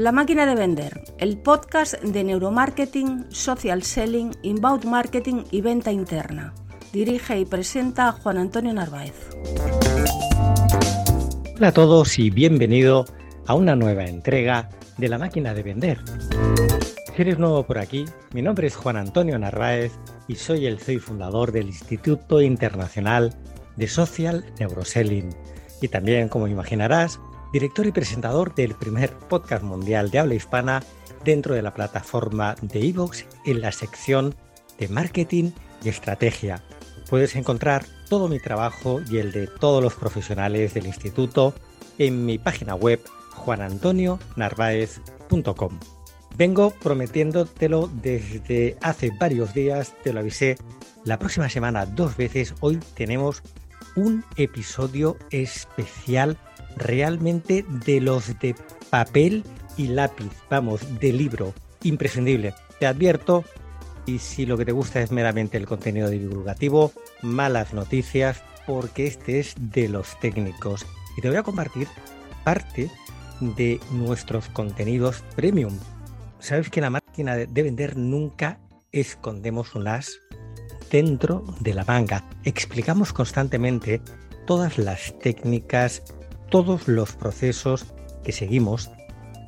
La máquina de vender, el podcast de neuromarketing, social selling, inbound marketing y venta interna. Dirige y presenta Juan Antonio Narváez. Hola a todos y bienvenido a una nueva entrega de La máquina de vender. Si eres nuevo por aquí, mi nombre es Juan Antonio Narváez y soy el soy fundador del Instituto Internacional de Social Neuroselling y también, como imaginarás, director y presentador del primer podcast mundial de habla hispana dentro de la plataforma de Evox en la sección de marketing y estrategia. Puedes encontrar todo mi trabajo y el de todos los profesionales del instituto en mi página web juanantonionarvaez.com. Vengo prometiéndotelo desde hace varios días, te lo avisé la próxima semana dos veces. Hoy tenemos un episodio especial realmente de los de papel y lápiz, vamos, de libro, imprescindible. Te advierto, y si lo que te gusta es meramente el contenido divulgativo, malas noticias, porque este es de los técnicos. Y te voy a compartir parte de nuestros contenidos premium. Sabes que en la máquina de vender nunca escondemos un as dentro de la manga. Explicamos constantemente todas las técnicas, todos los procesos que seguimos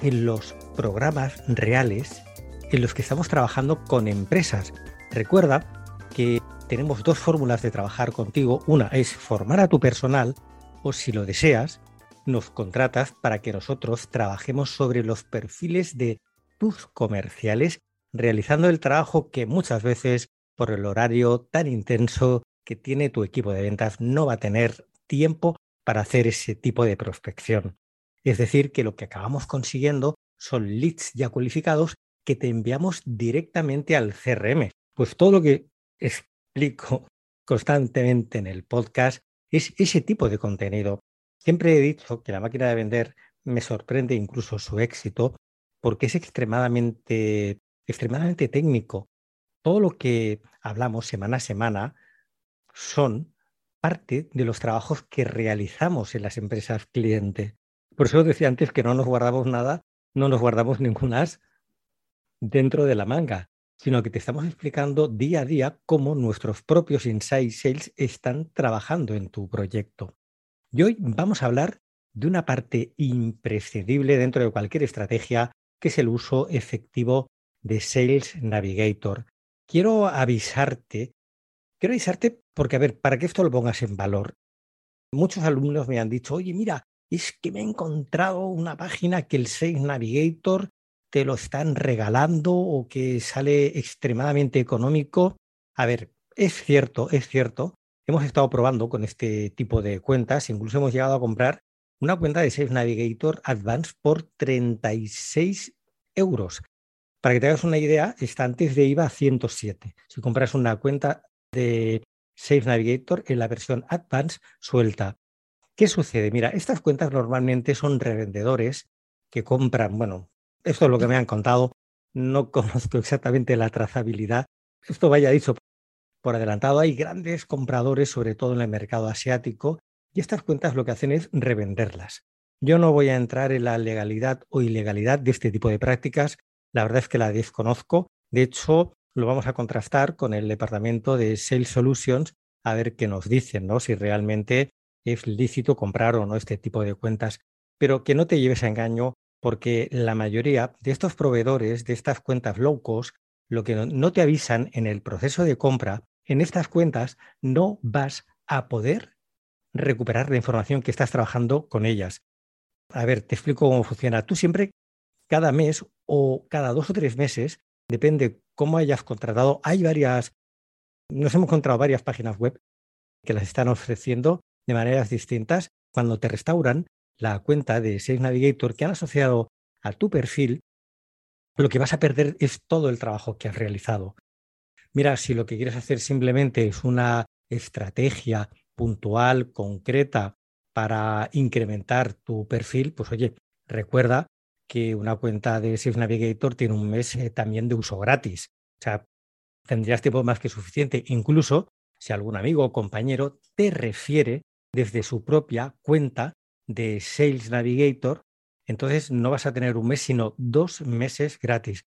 en los programas reales en los que estamos trabajando con empresas. Recuerda que tenemos dos fórmulas de trabajar contigo. Una es formar a tu personal o si lo deseas, nos contratas para que nosotros trabajemos sobre los perfiles de tus comerciales, realizando el trabajo que muchas veces por el horario tan intenso que tiene tu equipo de ventas no va a tener tiempo para hacer ese tipo de prospección. Es decir, que lo que acabamos consiguiendo son leads ya cualificados que te enviamos directamente al CRM. Pues todo lo que explico constantemente en el podcast es ese tipo de contenido. Siempre he dicho que la máquina de vender me sorprende incluso su éxito porque es extremadamente, extremadamente técnico. Todo lo que hablamos semana a semana son parte de los trabajos que realizamos en las empresas cliente. Por eso decía antes que no nos guardamos nada, no nos guardamos ningún as dentro de la manga, sino que te estamos explicando día a día cómo nuestros propios inside sales están trabajando en tu proyecto. Y hoy vamos a hablar de una parte imprescindible dentro de cualquier estrategia, que es el uso efectivo de Sales Navigator. Quiero avisarte Quiero avisarte porque, a ver, para que esto lo pongas en valor, muchos alumnos me han dicho, oye, mira, es que me he encontrado una página que el Sales Navigator te lo están regalando o que sale extremadamente económico. A ver, es cierto, es cierto. Hemos estado probando con este tipo de cuentas, incluso hemos llegado a comprar una cuenta de Sales Navigator Advanced por 36 euros. Para que te hagas una idea, está antes de IVA 107. Si compras una cuenta de Safe Navigator en la versión Advanced suelta. ¿Qué sucede? Mira, estas cuentas normalmente son revendedores que compran, bueno, esto es lo que me han contado, no conozco exactamente la trazabilidad. Esto vaya dicho por adelantado, hay grandes compradores, sobre todo en el mercado asiático, y estas cuentas lo que hacen es revenderlas. Yo no voy a entrar en la legalidad o ilegalidad de este tipo de prácticas, la verdad es que la desconozco. De hecho, lo vamos a contrastar con el departamento de Sales Solutions a ver qué nos dicen, ¿no? Si realmente es lícito comprar o no este tipo de cuentas. Pero que no te lleves a engaño porque la mayoría de estos proveedores de estas cuentas low cost, lo que no te avisan en el proceso de compra, en estas cuentas no vas a poder recuperar la información que estás trabajando con ellas. A ver, te explico cómo funciona. Tú siempre, cada mes o cada dos o tres meses, depende cómo hayas contratado. Hay varias, nos hemos encontrado varias páginas web que las están ofreciendo de maneras distintas. Cuando te restauran la cuenta de Sales Navigator que han asociado a tu perfil, lo que vas a perder es todo el trabajo que has realizado. Mira, si lo que quieres hacer simplemente es una estrategia puntual, concreta, para incrementar tu perfil, pues oye, recuerda que una cuenta de Sales Navigator tiene un mes eh, también de uso gratis. O sea, tendrías tiempo más que suficiente. Incluso si algún amigo o compañero te refiere desde su propia cuenta de Sales Navigator entonces no vas a tener un mes, sino dos meses gratis.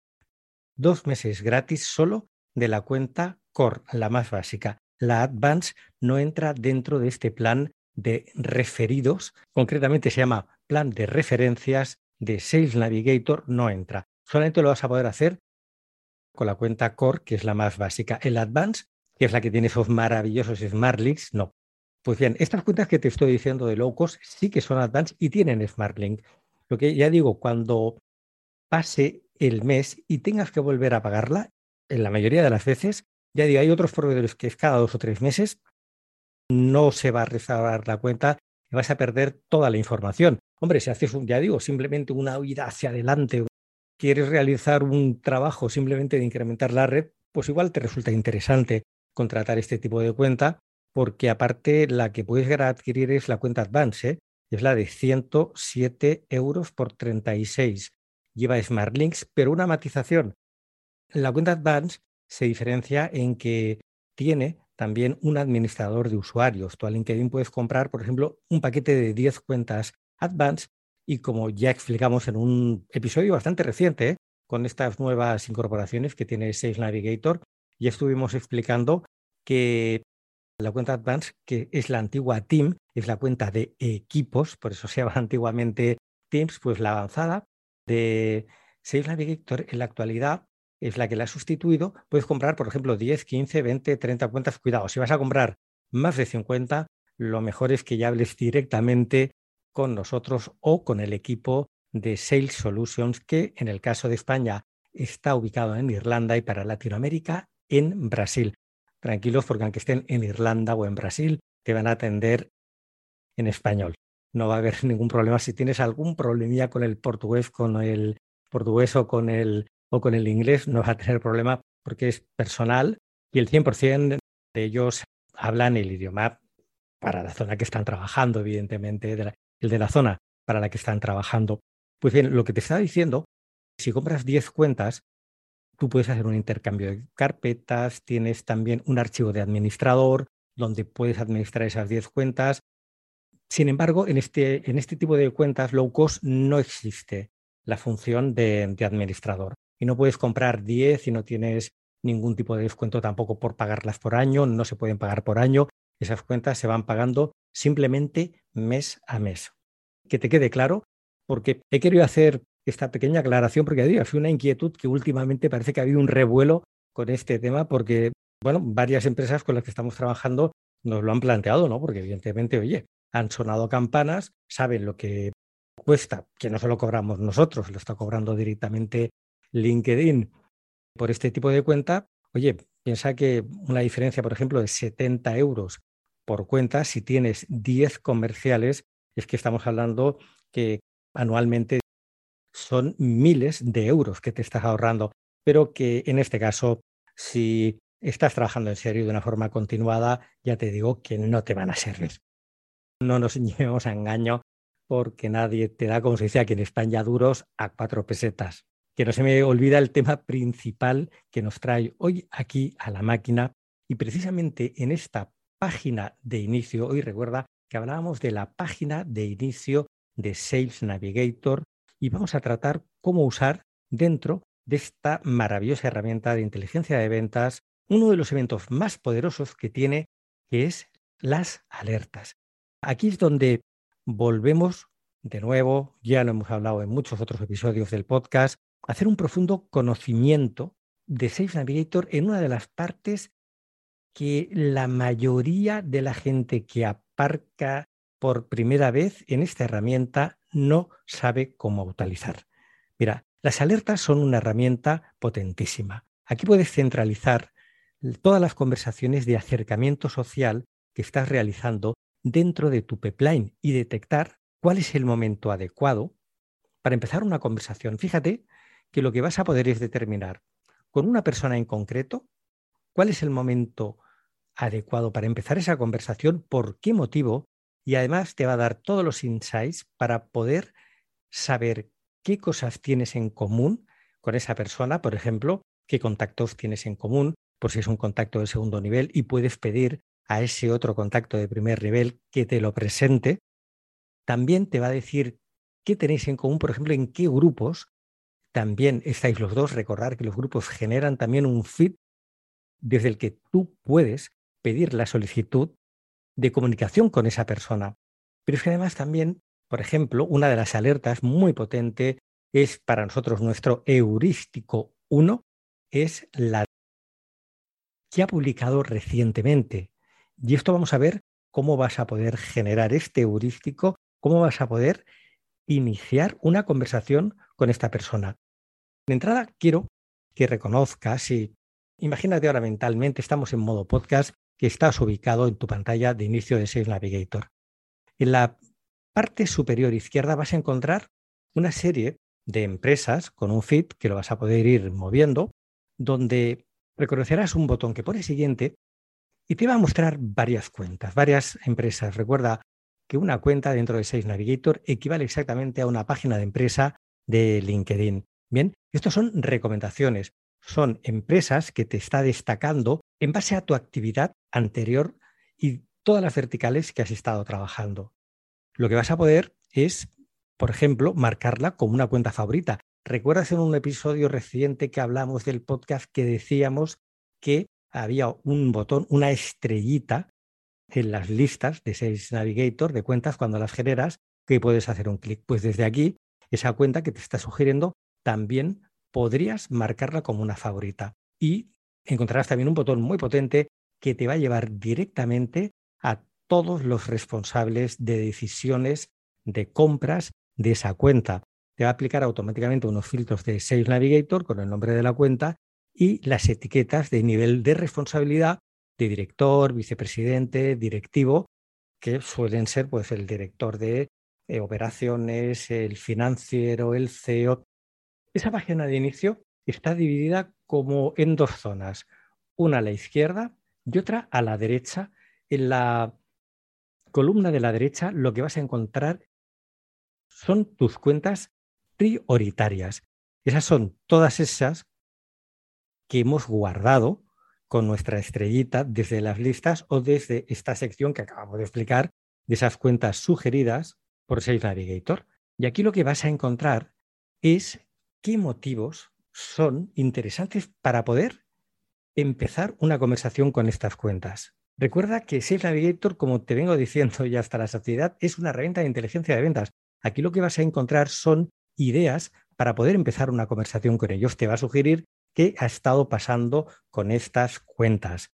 Dos meses gratis solo de la cuenta Core, la más básica. La Advance no entra dentro de este plan de referidos, concretamente se llama plan de referencias de Sales Navigator, no entra. Solamente lo vas a poder hacer con la cuenta Core, que es la más básica. El Advance, que es la que tiene esos maravillosos Smart Links, no. Pues bien, estas cuentas que te estoy diciendo de low cost sí que son Advance y tienen Smart Link. Lo que ya digo, cuando pase el mes y tengas que volver a pagarla, en la mayoría de las veces, ya digo, hay otros proveedores que es cada dos o tres meses, no se va a restaurar la cuenta y vas a perder toda la información. Hombre, si haces, un, ya digo, simplemente una huida hacia adelante, quieres realizar un trabajo simplemente de incrementar la red, pues igual te resulta interesante contratar este tipo de cuenta, porque aparte la que puedes adquirir es la cuenta Advance, ¿eh? es la de 107 euros por 36. Lleva Smart Links, pero una matización. La cuenta Advance se diferencia en que tiene también un administrador de usuarios. Tú a LinkedIn puedes comprar, por ejemplo, un paquete de 10 cuentas Advance y como ya explicamos en un episodio bastante reciente, ¿eh? con estas nuevas incorporaciones que tiene Sales Navigator, ya estuvimos explicando que la cuenta Advance, que es la antigua Team, es la cuenta de equipos, por eso se llama antiguamente Teams, pues la avanzada de Sales Navigator en la actualidad es la que la ha sustituido, puedes comprar, por ejemplo, 10, 15, 20, 30 cuentas. Cuidado, si vas a comprar más de 50, lo mejor es que ya hables directamente con nosotros o con el equipo de Sales Solutions, que en el caso de España está ubicado en Irlanda y para Latinoamérica en Brasil. Tranquilos porque aunque estén en Irlanda o en Brasil, te van a atender en español. No va a haber ningún problema. Si tienes algún problemilla con el portugués, con el portugués o con el o con el inglés no va a tener problema porque es personal y el 100% de ellos hablan el idioma para la zona que están trabajando, evidentemente, el de la zona para la que están trabajando. Pues bien, lo que te estaba diciendo, si compras 10 cuentas, tú puedes hacer un intercambio de carpetas, tienes también un archivo de administrador donde puedes administrar esas 10 cuentas. Sin embargo, en este, en este tipo de cuentas low cost no existe la función de administrador y no puedes comprar 10 y no tienes ningún tipo de descuento tampoco por pagarlas por año, no se pueden pagar por año, esas cuentas se van pagando simplemente mes a mes. Que te quede claro, porque he querido hacer esta pequeña aclaración porque había una inquietud que últimamente parece que ha habido un revuelo con este tema porque, bueno, varias empresas con las que estamos trabajando nos lo han planteado, ¿no? Porque evidentemente, oye, han sonado campanas, saben lo que cuesta, que no se lo cobramos nosotros, lo está cobrando directamente LinkedIn por este tipo de cuenta, oye, piensa que una diferencia, por ejemplo, de 70 euros por cuenta, si tienes 10 comerciales, es que estamos hablando que anualmente son miles de euros que te estás ahorrando, pero que en este caso, si estás trabajando en serio de una forma continuada, ya te digo que no te van a servir. No nos llevemos a engaño porque nadie te da, como se dice aquí en España, duros a cuatro pesetas que no se me olvida el tema principal que nos trae hoy aquí a la máquina. Y precisamente en esta página de inicio, hoy recuerda que hablábamos de la página de inicio de Sales Navigator y vamos a tratar cómo usar dentro de esta maravillosa herramienta de inteligencia de ventas uno de los eventos más poderosos que tiene, que es las alertas. Aquí es donde volvemos de nuevo, ya lo hemos hablado en muchos otros episodios del podcast, hacer un profundo conocimiento de Sales Navigator en una de las partes que la mayoría de la gente que aparca por primera vez en esta herramienta no sabe cómo utilizar. Mira, las alertas son una herramienta potentísima. Aquí puedes centralizar todas las conversaciones de acercamiento social que estás realizando dentro de tu pipeline y detectar cuál es el momento adecuado para empezar una conversación. Fíjate que lo que vas a poder es determinar con una persona en concreto cuál es el momento adecuado para empezar esa conversación, por qué motivo, y además te va a dar todos los insights para poder saber qué cosas tienes en común con esa persona, por ejemplo, qué contactos tienes en común, por si es un contacto de segundo nivel, y puedes pedir a ese otro contacto de primer nivel que te lo presente. También te va a decir qué tenéis en común, por ejemplo, en qué grupos también estáis los dos. Recordar que los grupos generan también un feed desde el que tú puedes pedir la solicitud de comunicación con esa persona. Pero es que además también, por ejemplo, una de las alertas muy potente es para nosotros nuestro heurístico 1, es la que ha publicado recientemente. Y esto vamos a ver cómo vas a poder generar este heurístico, cómo vas a poder iniciar una conversación con esta persona. De entrada, quiero que reconozcas y imagínate ahora mentalmente, estamos en modo podcast, que estás ubicado en tu pantalla de inicio de Sales Navigator. En la parte superior izquierda vas a encontrar una serie de empresas con un feed que lo vas a poder ir moviendo, donde reconocerás un botón que pone siguiente y te va a mostrar varias cuentas, varias empresas. Recuerda que una cuenta dentro de Sales Navigator equivale exactamente a una página de empresa de LinkedIn. Bien, estos son recomendaciones, son empresas que te está destacando en base a tu actividad anterior y todas las verticales que has estado trabajando. Lo que vas a poder es, por ejemplo, marcarla como una cuenta favorita. ¿Recuerdas en un episodio reciente que hablamos del podcast que decíamos que había un botón, una estrellita en las listas de Sales Navigator de cuentas cuando las generas que puedes hacer un clic. Pues desde aquí, esa cuenta que te está sugiriendo, también podrías marcarla como una favorita. Y encontrarás también un botón muy potente que te va a llevar directamente a todos los responsables de decisiones de compras de esa cuenta. Te va a aplicar automáticamente unos filtros de Sales Navigator con el nombre de la cuenta y las etiquetas de nivel de responsabilidad de director, vicepresidente, directivo, que suelen ser pues el director de eh, operaciones, el financiero, el CEO. Esa página de inicio está dividida como en dos zonas, una a la izquierda y otra a la derecha. En la columna de la derecha lo que vas a encontrar son tus cuentas prioritarias. Esas son todas esas que hemos guardado con nuestra estrellita desde las listas o desde esta sección que acabamos de explicar de esas cuentas sugeridas por Sales Navigator. Y aquí lo que vas a encontrar es qué motivos son interesantes para poder empezar una conversación con estas cuentas. Recuerda que Sales Navigator, como te vengo diciendo ya hasta la saciedad, es una herramienta de inteligencia de ventas. Aquí lo que vas a encontrar son ideas para poder empezar una conversación con ellos. Te va a sugerir qué ha estado pasando con estas cuentas.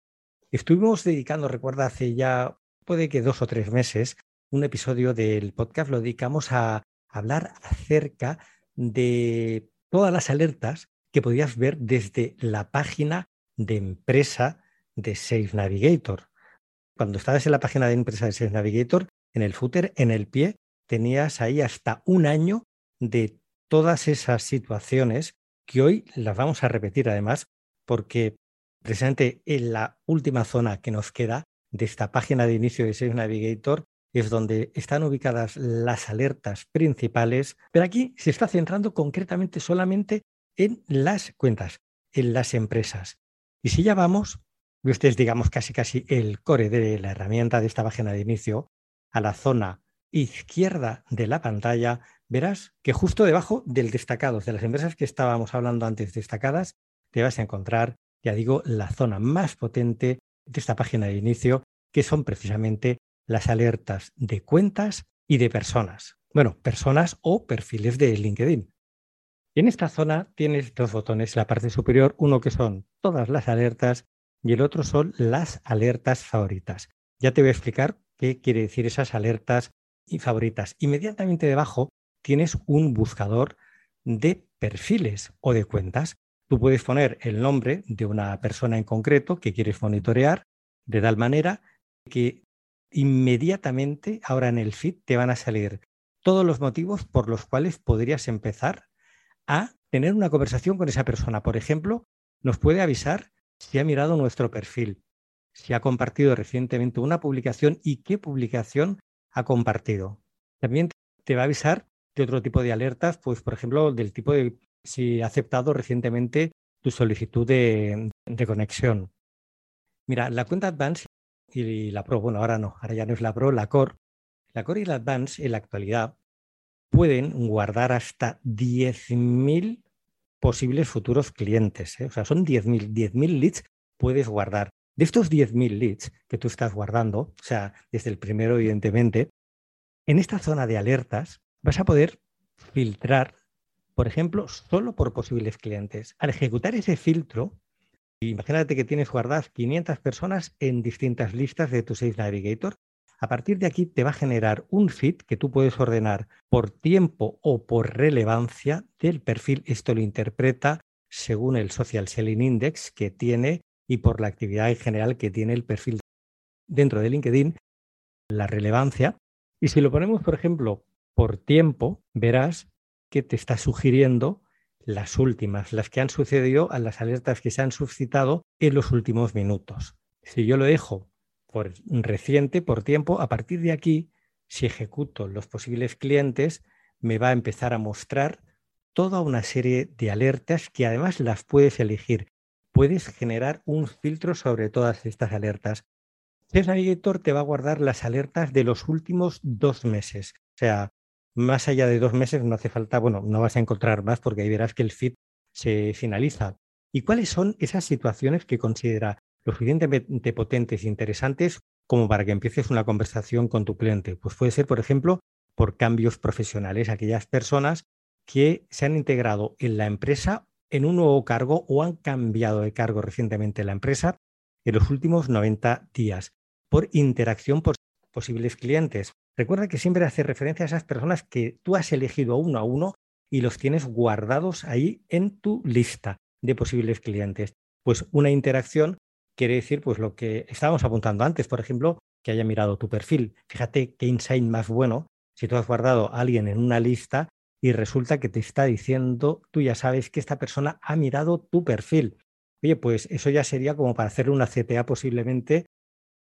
Estuvimos dedicando, recuerda, hace ya puede que dos o tres meses, un episodio del podcast lo dedicamos a hablar acerca de todas las alertas que podías ver desde la página de empresa de Sales Navigator. Cuando estabas en la página de empresa de Sales Navigator, en el footer, en el pie, tenías ahí hasta un año de todas esas situaciones que hoy las vamos a repetir además, porque precisamente en la última zona que nos queda de esta página de inicio de Sales Navigator es donde están ubicadas las alertas principales, pero aquí se está centrando concretamente solamente en las cuentas, en las empresas. Y si ya vamos, y ustedes digamos casi casi el core de la herramienta de esta página de inicio, a la zona izquierda de la pantalla, verás que justo debajo del destacado, de las empresas que estábamos hablando antes destacadas, te vas a encontrar, ya digo, la zona más potente de esta página de inicio, que son precisamente las alertas de cuentas y de personas. Bueno, personas o perfiles de LinkedIn. Y en esta zona tienes dos botones, la parte superior, uno que son todas las alertas y el otro son las alertas favoritas. Ya te voy a explicar qué quiere decir esas alertas y favoritas. Inmediatamente debajo tienes un buscador de perfiles o de cuentas. Tú puedes poner el nombre de una persona en concreto que quieres monitorear de tal manera que inmediatamente ahora en el feed te van a salir todos los motivos por los cuales podrías empezar a tener una conversación con esa persona. Por ejemplo, nos puede avisar si ha mirado nuestro perfil, si ha compartido recientemente una publicación y qué publicación ha compartido. También te va a avisar de otro tipo de alertas, pues por ejemplo, del tipo de si ha aceptado recientemente tu solicitud de, conexión. Mira, la cuenta Advance y la Pro, bueno, ahora no, ahora ya no es la Pro, la Core. La Core y la Advance en la actualidad pueden guardar hasta 10.000 posibles futuros clientes. ¿eh? O sea, son 10.000, 10.000 leads puedes guardar. De estos 10.000 leads que tú estás guardando, o sea, desde el primero, evidentemente, en esta zona de alertas vas a poder filtrar, por ejemplo, solo por posibles clientes. Al ejecutar ese filtro, imagínate que tienes guardadas 500 personas en distintas listas de tu Sales Navigator. A partir de aquí te va a generar un feed que tú puedes ordenar por tiempo o por relevancia del perfil. Esto lo interpreta según el Social Selling Index que tiene y por la actividad en general que tiene el perfil dentro de LinkedIn, la relevancia. Y si lo ponemos, por ejemplo, por tiempo, verás que te está sugiriendo las últimas, las que han sucedido a las alertas que se han suscitado en los últimos minutos. Si yo lo dejo por reciente, por tiempo, a partir de aquí, si ejecuto los posibles clientes, me va a empezar a mostrar toda una serie de alertas que además las puedes elegir. Puedes generar un filtro sobre todas estas alertas. Sales Navigator te va a guardar las alertas de los últimos dos meses. O sea, más allá de dos meses no hace falta, bueno, no vas a encontrar más porque ahí verás que el feed se finaliza. ¿Y cuáles son esas situaciones que considera lo suficientemente potentes e interesantes como para que empieces una conversación con tu cliente? Pues puede ser, por ejemplo, por cambios profesionales, aquellas personas que se han integrado en la empresa en un nuevo cargo o han cambiado de cargo recientemente en la empresa en los últimos 90 días por interacción por posibles clientes. Recuerda que siempre hace referencia a esas personas que tú has elegido uno a uno y los tienes guardados ahí en tu lista de posibles clientes. Pues una interacción quiere decir pues lo que estábamos apuntando antes, por ejemplo, que haya mirado tu perfil. Fíjate qué insight más bueno si tú has guardado a alguien en una lista y resulta que te está diciendo, tú ya sabes que esta persona ha mirado tu perfil. Oye, pues eso ya sería como para hacer una CTA posiblemente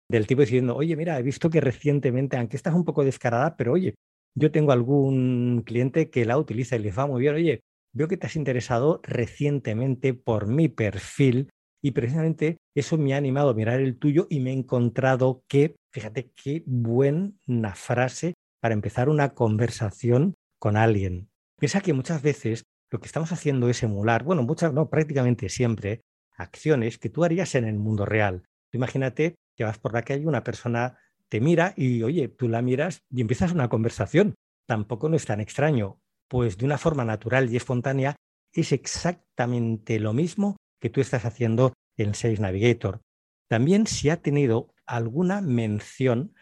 del tipo diciendo, oye, mira, he visto que recientemente, aunque estás un poco descarada, pero oye, yo tengo algún cliente que la utiliza y les va muy bien, oye, veo que te has interesado recientemente por mi perfil y precisamente eso me ha animado a mirar el tuyo y me he encontrado que, fíjate qué buena frase para empezar una conversación con alguien. Piensa que muchas veces lo que estamos haciendo es emular, bueno, muchas, no, prácticamente siempre, acciones que tú harías en el mundo real. Imagínate que vas por la calle, una persona te mira y, oye, tú la miras y empiezas una conversación. Tampoco no es tan extraño, pues de una forma natural y espontánea es exactamente lo mismo que tú estás haciendo en Sales Navigator. También si ha tenido alguna mención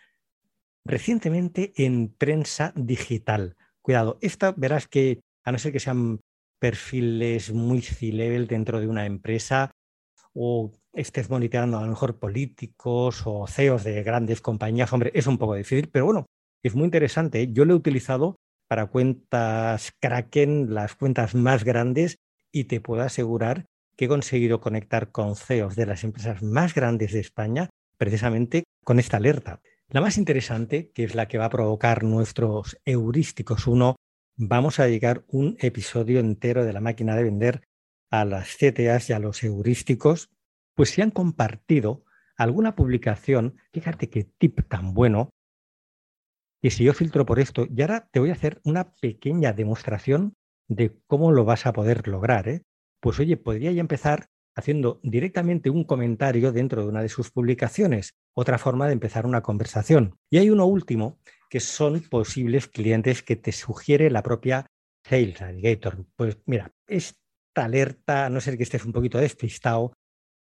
recientemente en prensa digital. Cuidado, esta verás que, a no ser que sean perfiles muy C-level dentro de una empresa o estés monitoreando a lo mejor políticos o CEOs de grandes compañías, hombre, es un poco difícil, pero bueno, es muy interesante. Yo lo he utilizado para cuentas Kraken, las cuentas más grandes, y te puedo asegurar que he conseguido conectar con CEOs de las empresas más grandes de España precisamente con esta alerta. La más interesante, que es la que va a provocar nuestros heurísticos uno, vamos a dedicar un episodio entero de la máquina de vender a las CTAs y a los heurísticos, pues si han compartido alguna publicación, fíjate qué tip tan bueno, y si yo filtro por esto, y ahora te voy a hacer una pequeña demostración de cómo lo vas a poder lograr. ¿eh? Pues oye, podría ya empezar haciendo directamente un comentario dentro de una de sus publicaciones, otra forma de empezar una conversación. Y hay uno último, que son posibles clientes que te sugiere la propia Sales Navigator. Pues mira, esta alerta, a no ser que estés un poquito despistado,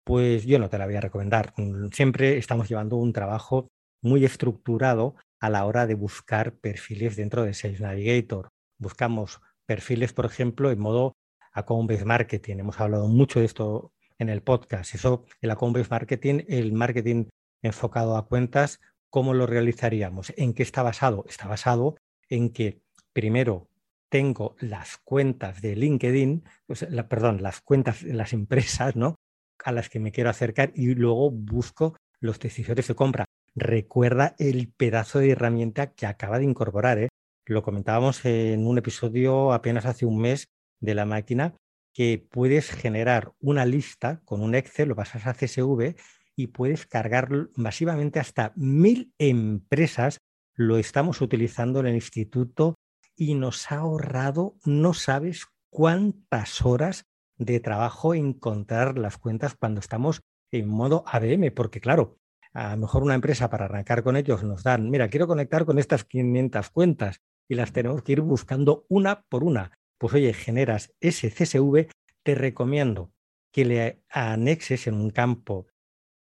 pues yo no te la voy a recomendar. Siempre estamos llevando un trabajo muy estructurado a la hora de buscar perfiles dentro de Sales Navigator. Buscamos perfiles, por ejemplo, en modo account-based marketing. Hemos hablado mucho de esto en el podcast. Eso, el account-based marketing, el marketing enfocado a cuentas, ¿cómo lo realizaríamos? ¿En qué está basado? Está basado en que primero tengo las cuentas de LinkedIn, pues, perdón, las cuentas de las empresas, ¿no? A las que me quiero acercar y luego busco los decisores de compra. Recuerda el pedazo de herramienta que acaba de incorporar, ¿eh? Lo comentábamos en un episodio apenas hace un mes de la máquina que puedes generar una lista con un Excel, lo pasas a CSV y puedes cargar masivamente hasta mil empresas. Lo estamos utilizando en el instituto y nos ha ahorrado, no sabes cuántas horas de trabajo encontrar las cuentas cuando estamos en modo ADM, porque claro, a lo mejor una empresa para arrancar con ellos nos dan, mira, quiero conectar con estas 500 cuentas y las tenemos que ir buscando una por una. Pues oye, generas ese CSV, te recomiendo que le anexes en un campo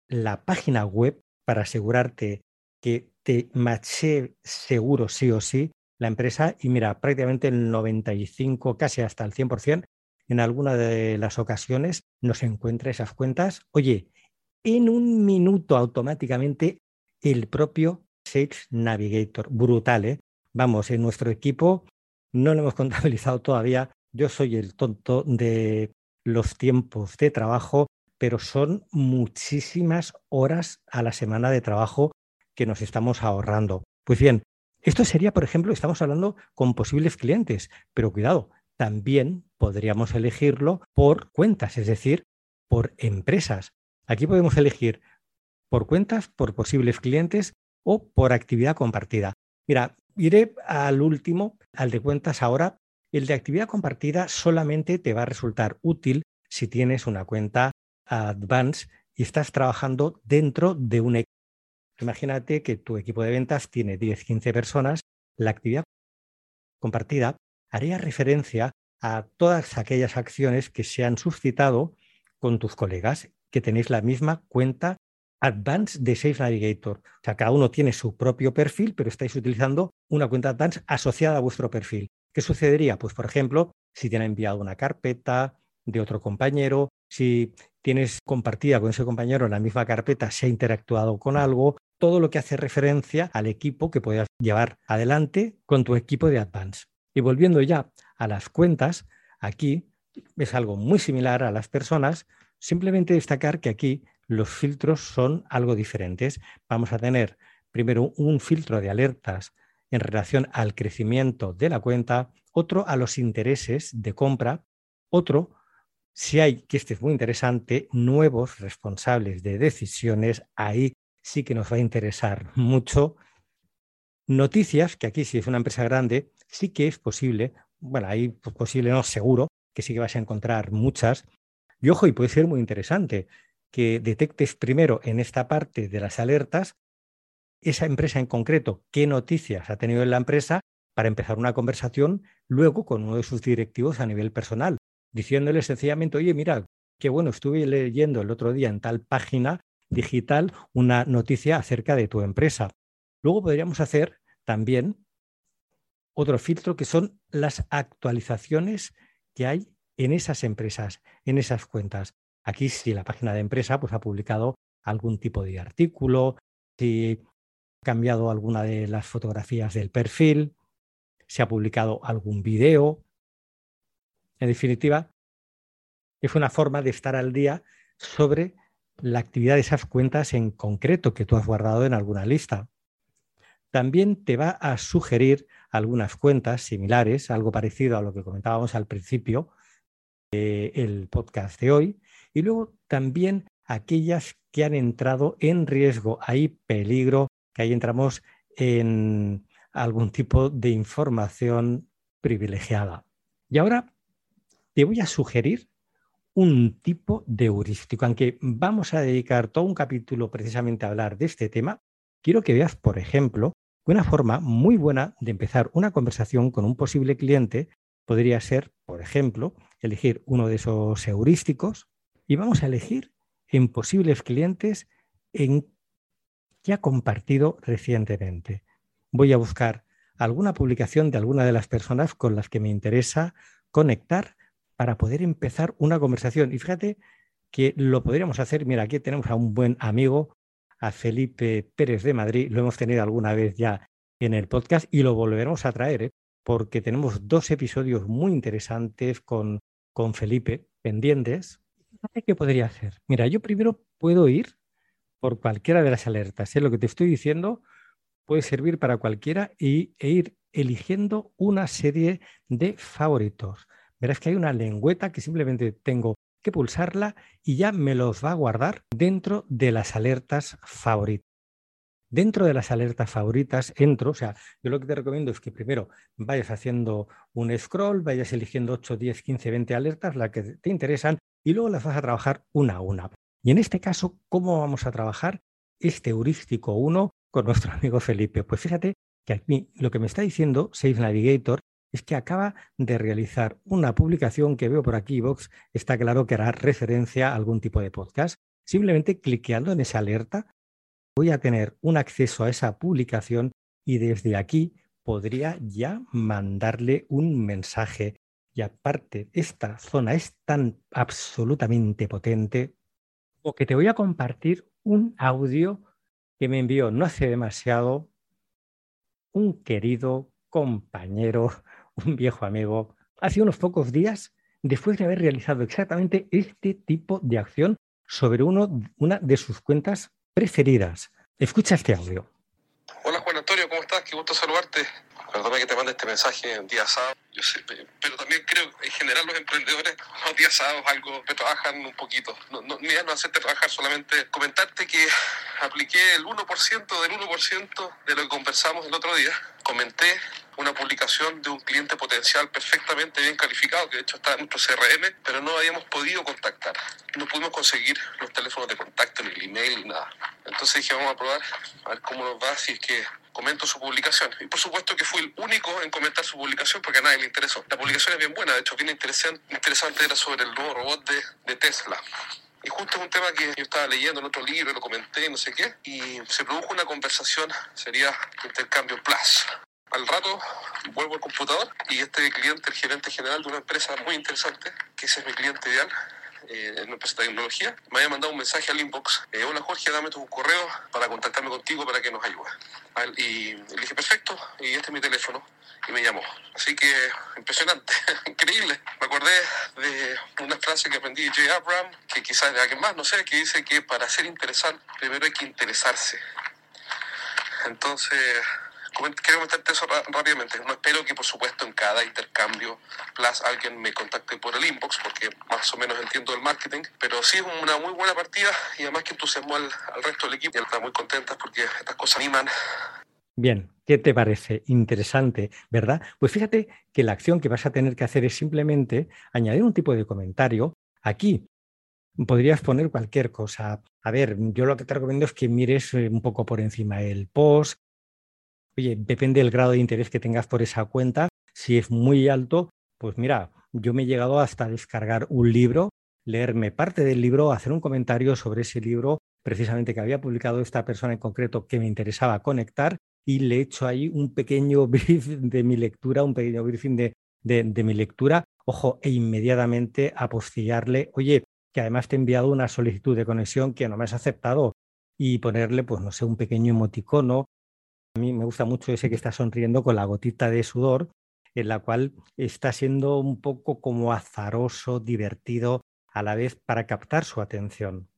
la página web para asegurarte que te mache seguro sí o sí la empresa y mira, prácticamente el 95, casi hasta el 100%, en alguna de las ocasiones nos encuentra esas cuentas. Oye, en un minuto automáticamente el propio Sales Navigator. Brutal, ¿eh? Vamos, en nuestro equipo no lo hemos contabilizado todavía. Yo soy el tonto de los tiempos de trabajo, pero son muchísimas horas a la semana de trabajo que nos estamos ahorrando. Pues bien, esto sería, por ejemplo, estamos hablando con posibles clientes, pero cuidado, también podríamos elegirlo por cuentas, es decir, por empresas. Aquí podemos elegir por cuentas, por posibles clientes o por actividad compartida. Mira, iré al último, al de cuentas ahora. El de actividad compartida solamente te va a resultar útil si tienes una cuenta Advance y estás trabajando dentro de un equipo. Imagínate que tu equipo de ventas tiene 10, 15 personas. La actividad compartida haría referencia a todas aquellas acciones que se han suscitado con tus colegas que tenéis la misma cuenta Advanced de Sales Navigator. O sea, cada uno tiene su propio perfil, pero estáis utilizando una cuenta Advanced asociada a vuestro perfil. ¿Qué sucedería? Pues, por ejemplo, si te han enviado una carpeta de otro compañero, si tienes compartida con ese compañero la misma carpeta, se ha interactuado con algo, todo lo que hace referencia al equipo que puedas llevar adelante con tu equipo de Advance. Y volviendo ya a las cuentas, aquí es algo muy similar a las personas, simplemente destacar que aquí los filtros son algo diferentes. Vamos a tener primero un filtro de alertas en relación al crecimiento de la cuenta, otro a los intereses de compra, otro, si hay, que este es muy interesante, nuevos responsables de decisiones, ahí sí que nos va a interesar mucho. Noticias, que aquí si es una empresa grande, sí que es posible, bueno, ahí pues, posible no, seguro, que sí que vas a encontrar muchas. Y ojo, y puede ser muy interesante que detectes primero en esta parte de las alertas esa empresa en concreto, qué noticias ha tenido en la empresa para empezar una conversación luego con uno de sus directivos a nivel personal, diciéndole sencillamente, oye, mira, qué bueno, estuve leyendo el otro día en tal página digital una noticia acerca de tu empresa. Luego podríamos hacer también otro filtro que son las actualizaciones que hay en esas empresas, en esas cuentas. Aquí si la página de empresa pues, ha publicado algún tipo de artículo, si ha cambiado alguna de las fotografías del perfil, si ha publicado algún video. En definitiva, es una forma de estar al día sobre la actividad de esas cuentas en concreto que tú has guardado en alguna lista. También te va a sugerir algunas cuentas similares, algo parecido a lo que comentábamos al principio del podcast de hoy, y luego también aquellas que han entrado en riesgo, hay peligro, que ahí entramos en algún tipo de información privilegiada. Y ahora te voy a sugerir un tipo de heurístico. Aunque vamos a dedicar todo un capítulo precisamente a hablar de este tema, quiero que veas, por ejemplo, que una forma muy buena de empezar una conversación con un posible cliente podría ser, por ejemplo, elegir uno de esos heurísticos y vamos a elegir en posibles clientes en que ha compartido recientemente. Voy a buscar alguna publicación de alguna de las personas con las que me interesa conectar para poder empezar una conversación. Y fíjate que lo podríamos hacer, mira, aquí tenemos a un buen amigo, a Felipe Pérez de Madrid, lo hemos tenido alguna vez ya en el podcast y lo volveremos a traer, ¿eh? porque tenemos dos episodios muy interesantes con, con Felipe pendientes. ¿Qué podría hacer? Mira, yo primero puedo ir por cualquiera de las alertas. ¿eh? Lo que te estoy diciendo puede servir para cualquiera y, e ir eligiendo una serie de favoritos verás que hay una lengüeta que simplemente tengo que pulsarla y ya me los va a guardar dentro de las alertas favoritas. Dentro de las alertas favoritas entro, o sea, yo lo que te recomiendo es que primero vayas haciendo un scroll, vayas eligiendo 8, 10, 15, 20 alertas, las que te interesan, y luego las vas a trabajar una a una. Y en este caso, ¿cómo vamos a trabajar este heurístico 1 con nuestro amigo Felipe? Pues fíjate que aquí lo que me está diciendo Safe Navigator es que acaba de realizar una publicación que veo por aquí, Vox, está claro que hará referencia a algún tipo de podcast. Simplemente cliqueando en esa alerta, voy a tener un acceso a esa publicación y desde aquí podría ya mandarle un mensaje. Y aparte, esta zona es tan absolutamente potente que te voy a compartir un audio que me envió no hace demasiado un querido compañero, un viejo amigo, hace unos pocos días, después de haber realizado exactamente este tipo de acción sobre uno, una de sus cuentas preferidas. Escucha este audio. Hola Juan Antonio, ¿cómo estás? Qué gusto saludarte. Perdóname que te mande este mensaje en día sábado. Yo sé, pero también creo en general los emprendedores los días sábados algo me trabajan un poquito. No, no, no hacerte trabajar, solamente comentarte que apliqué el 1% del 1% de lo que conversamos el otro día. Comenté una publicación de un cliente potencial perfectamente bien calificado, que de hecho está en nuestro CRM, pero no habíamos podido contactar. No pudimos conseguir los teléfonos de contacto, ni el email, ni nada. Entonces dije, vamos a probar, a ver cómo nos va, si es que comento su publicación. Y por supuesto que fui el único en comentar su publicación porque a nadie le interesó. La publicación es bien buena, de hecho, bien interesante, era sobre el nuevo robot de, de Tesla. Y justo es un tema que yo estaba leyendo en otro libro, lo comenté, no sé qué, y se produjo una conversación, sería intercambio plus. Al rato vuelvo al computador y este cliente, el gerente general de una empresa muy interesante, que ese es mi cliente ideal, eh, en una empresa de tecnología, me había mandado un mensaje al inbox. Eh, Hola Jorge, dame tu correo para contactarme contigo para que nos ayude. Y le dije, perfecto, y este es mi teléfono. Y me llamó. Así que impresionante, increíble. Me acordé de una frase que aprendí de Jay Abraham, que quizás de alguien más, no sé, que dice que para ser interesante primero hay que interesarse. Entonces, quiero comentarte eso rápidamente. No espero que, por supuesto, en cada intercambio Plus alguien me contacte por el inbox, porque más o menos entiendo el marketing, pero sí es una muy buena partida y además que entusiasmó al, resto del equipo están muy contentas porque estas cosas animan. Bien, ¿qué te parece? Interesante, ¿verdad? Pues fíjate que la acción que vas a tener que hacer es simplemente añadir un tipo de comentario. Aquí podrías poner cualquier cosa. A ver, yo lo que te recomiendo es que mires eh, un poco por encima el post, Oye, depende del grado de interés que tengas por esa cuenta. Si es muy alto, pues mira, yo me he llegado hasta descargar un libro, leerme parte del libro, hacer un comentario sobre ese libro, precisamente que había publicado esta persona en concreto que me interesaba conectar y le he hecho ahí un pequeño brief de mi lectura, un pequeño briefing de, de, mi lectura, ojo, e inmediatamente apostillarle, oye, que además te he enviado una solicitud de conexión que no me has aceptado y ponerle, pues no sé, un pequeño emoticono a mí me gusta mucho ese que está sonriendo con la gotita de sudor, en la cual está siendo un poco como azaroso, divertido, a la vez para captar su atención.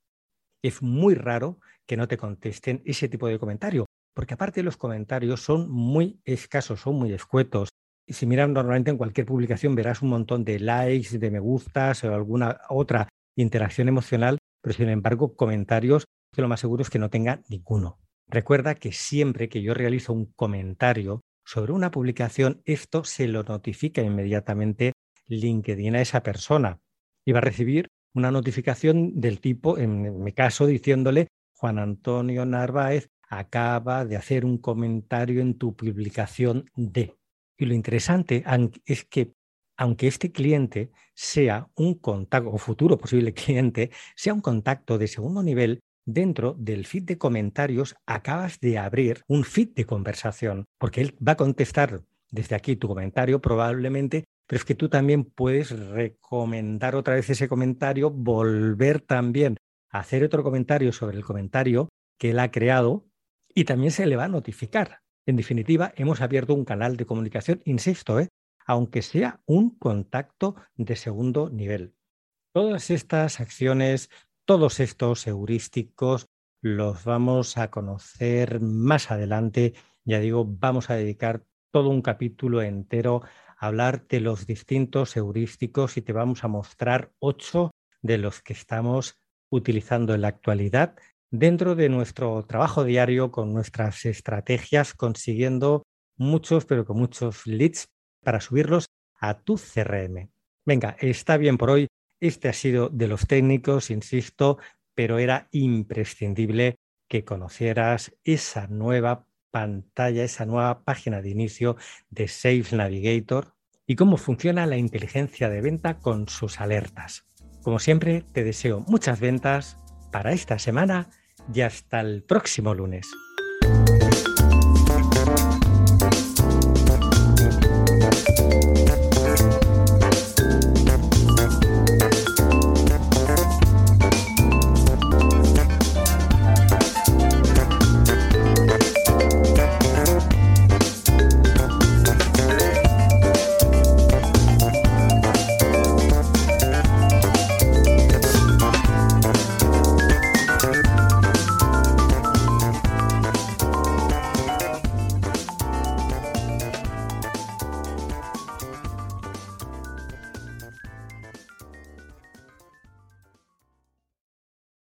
Es muy raro que no te contesten ese tipo de comentario, porque aparte los comentarios son muy escasos, son muy escuetos. Y si miras normalmente en cualquier publicación verás un montón de likes, de me gustas o alguna otra interacción emocional, pero sin embargo comentarios que lo más seguro es que no tenga ninguno. Recuerda que siempre que yo realizo un comentario sobre una publicación, esto se lo notifica inmediatamente LinkedIn a esa persona y va a recibir una notificación del tipo, en mi caso, diciéndole, Juan Antonio Narváez acaba de hacer un comentario en tu publicación de. Y lo interesante es que aunque este cliente sea un contacto o futuro posible cliente, sea un contacto de segundo nivel, dentro del feed de comentarios acabas de abrir un feed de conversación, porque él va a contestar desde aquí tu comentario probablemente, pero es que tú también puedes recomendar otra vez ese comentario, volver también a hacer otro comentario sobre el comentario que él ha creado y también se le va a notificar. En definitiva, hemos abierto un canal de comunicación, insisto, ¿eh? aunque sea un contacto de segundo nivel. Todas estas acciones todos estos heurísticos los vamos a conocer más adelante. Ya digo, vamos a dedicar todo un capítulo entero a hablar de los distintos heurísticos y te vamos a mostrar ocho de los que estamos utilizando en la actualidad dentro de nuestro trabajo diario con nuestras estrategias, consiguiendo muchos, pero con muchos leads para subirlos a tu CRM. Venga, está bien por hoy. Este ha sido de los técnicos, insisto, pero era imprescindible que conocieras esa nueva pantalla, esa nueva página de inicio de Sales Navigator y cómo funciona la inteligencia de venta con sus alertas. Como siempre, te deseo muchas ventas para esta semana y hasta el próximo lunes.